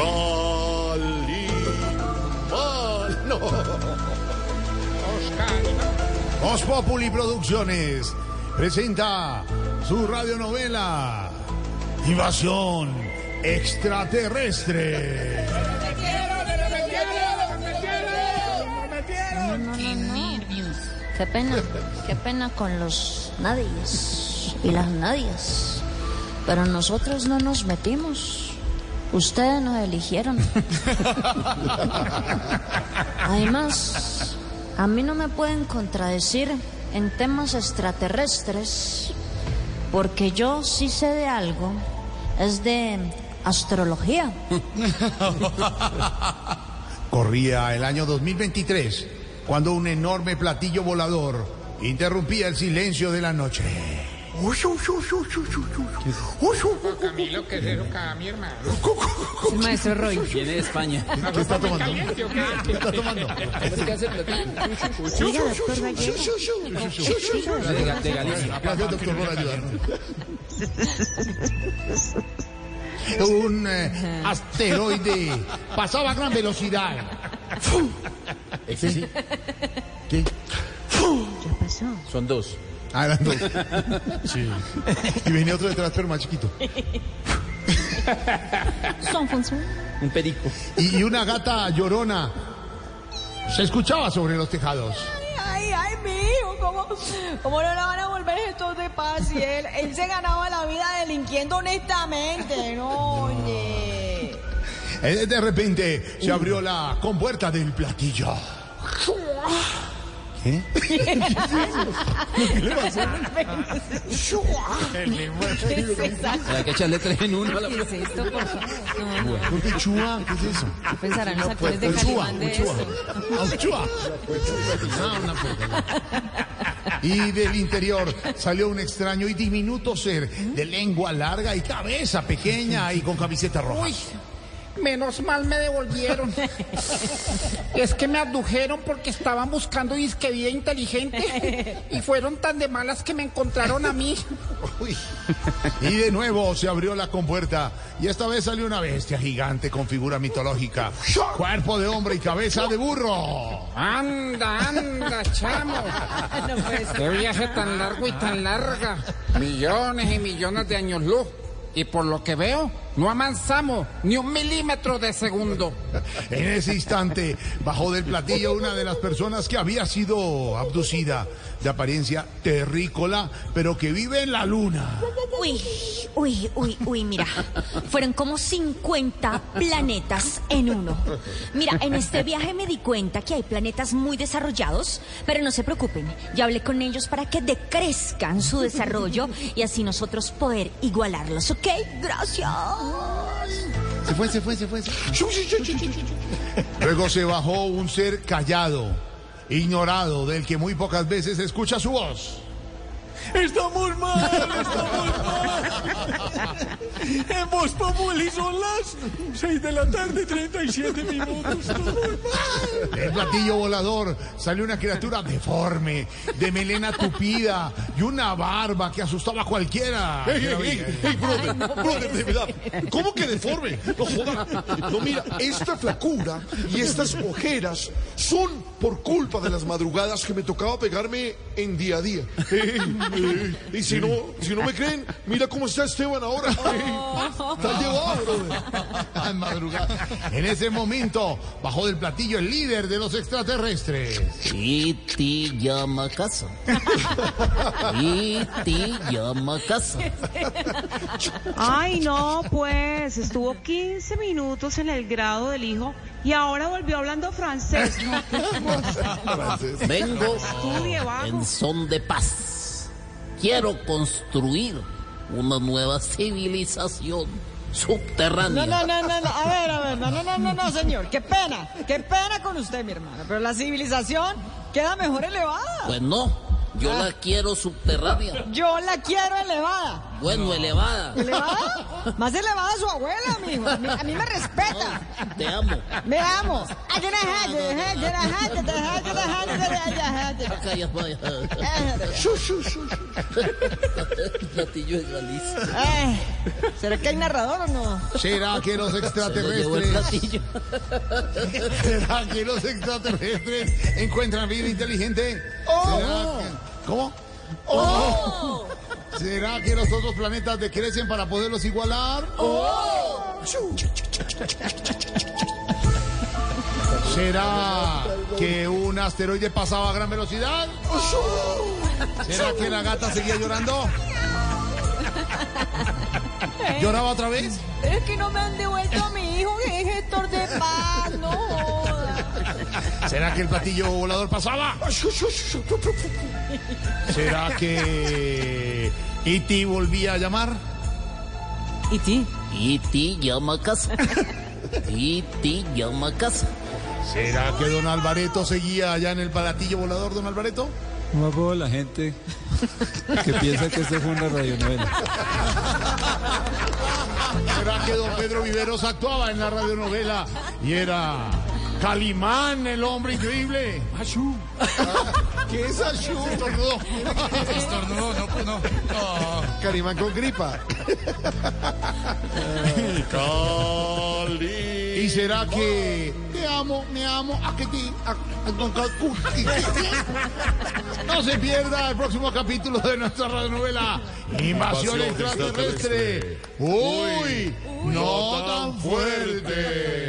Cali. Val- No. Voz Populi Producciones presenta su radionovela Invasión Extraterrestre. Qué pena, qué pena con los nadies y las nadies. Pero nosotros no nos metimos. Ustedes nos eligieron. Además, a mí no me pueden contradecir en temas extraterrestres, porque yo sí sé de algo, es de astrología. Corría el año 2023 cuando un enorme platillo volador interrumpía el silencio de la noche. Camilo, ¿qué es eso, mi hermano? Maestro Roy. Viene de España. ¿Qué está tomando? ¿Caliente o qué? ¿Qué está tomando? Oiga, doctor Gallego. De, Ga- de Galicia. Gracias, doctor, por ayudarnos. Un eh, asteroide pasaba a gran velocidad. ¿Ese sí? ¿Qué? ¿Qué pasó? Son dos. Ah, eran dos. Sí. Y venía otro detrás, pero más chiquito. Son. Un perico. Y, y una gata llorona se escuchaba sobre los tejados. Ay, ay, mi hijo, ¿cómo, cómo no le van a volver estos de paz? Y él, él se ganaba la vida delinquiendo honestamente, no, oye. Eh, De repente se abrió la compuerta del platillo. ¿Qué? Hay que echarle tres en uno a la ¿Qué es esto, por favor? No, no. ¿Por qué chua? ¿Qué es eso? ¿Qué pensarán los actores de Uchua, Calimán de Uchua. esto? Ah, Uchua. Ah, una porquería. Y del interior salió un extraño y diminuto ser de lengua larga y cabeza pequeña y con camiseta roja. Menos mal me devolvieron. Es que me abdujeron porque estaban buscando disque vida inteligente y fueron tan de malas que me encontraron a mí. Uy. Y de nuevo se abrió la compuerta y esta vez salió una bestia gigante con figura mitológica, cuerpo de hombre y cabeza de burro. Anda, anda, chamo. Qué viaje tan largo y tan larga. Millones y millones de años luz. Y por lo que veo, no avanzamos ni un milímetro de segundo. En ese instante bajó del platillo una de las personas que había sido abducida, de apariencia terrícola, pero que vive en la luna. Uy, uy, uy, uy, mira. Fueron como 50 planetas en uno. Mira, en este viaje me di cuenta que hay planetas muy desarrollados, pero no se preocupen. Ya hablé con ellos para que decrezcan su desarrollo y así nosotros poder igualarlos, ¿ok? Gracias. Se fue, se fue, se fue. Luego se bajó un ser callado, ignorado, del que muy pocas veces escucha su voz. Estamos mal, estamos mal. En Voz Populi son las 6 de la tarde, 37 minutos. Estamos mal. Del platillo volador salió una criatura deforme, de melena tupida y una barba que asustaba a cualquiera. Ey, ey, ey, brother, brother, de verdad. ¿Cómo que deforme? No joda. No, mira, esta flacura y estas ojeras son por culpa de las madrugadas que me tocaba pegarme en día a día. Y si no, si no me creen, mira cómo está Esteban ahora. Está llevado, brother. En madrugada. En ese momento bajó del platillo el líder de los extraterrestres. Iti llama a casa. Iti llama a casa. Ay, no, pues estuvo 15 minutos en el grado del hijo y ahora volvió hablando francés. No, qué cosa. Vengo en son de paz. Quiero construir una nueva civilización subterránea. No, no, no, no, no, a ver, a ver, no, no, no, no, no, señor, qué pena, qué pena con usted, mi hermano, pero la civilización queda mejor elevada. Pues no, yo la quiero subterránea. Yo la quiero elevada. Bueno, elevada. ¿Elevada? Más elevada su abuela, amigo. A mí, a mí me respeta. Te amo. Me amo. Platillo de Galicia. Ay, ¿Será que hay narrador o no? ¿Será que los extraterrestres... ¿Será que los extraterrestres encuentran vida inteligente? ¿Será que... ¿Cómo? Oh. ¿Será que los otros planetas decrecen para poderlos igualar? ¿Será que un asteroide pasaba a gran velocidad? ¿Será que la gata seguía llorando? ¿Lloraba otra vez? Es que no me han devuelto a mi hijo que es gestor de paz, no joda. ¿Será que el platillo volador pasaba? ¿Será que E.T. volvía a llamar? ¿Y ti? Y ti llama a casa. Y ti llama a casa. ¿Será que don Alvareto seguía allá en el platillo volador, don Alvareto? No hago la gente que piensa que esto fue una radionovela. ¿Será que don Pedro Viveros actuaba en la radionovela y era Calimán, el hombre increíble? ¡Achú! ¿Qué es Achú? Estornudó. Estornudó, no, no. No. Carimán con gripa. ¿Y será que te amo, me amo, a que ti, a- No se pierda el próximo capítulo de nuestra radionovela Invasión extraterrestre. Uy, no tan fuerte.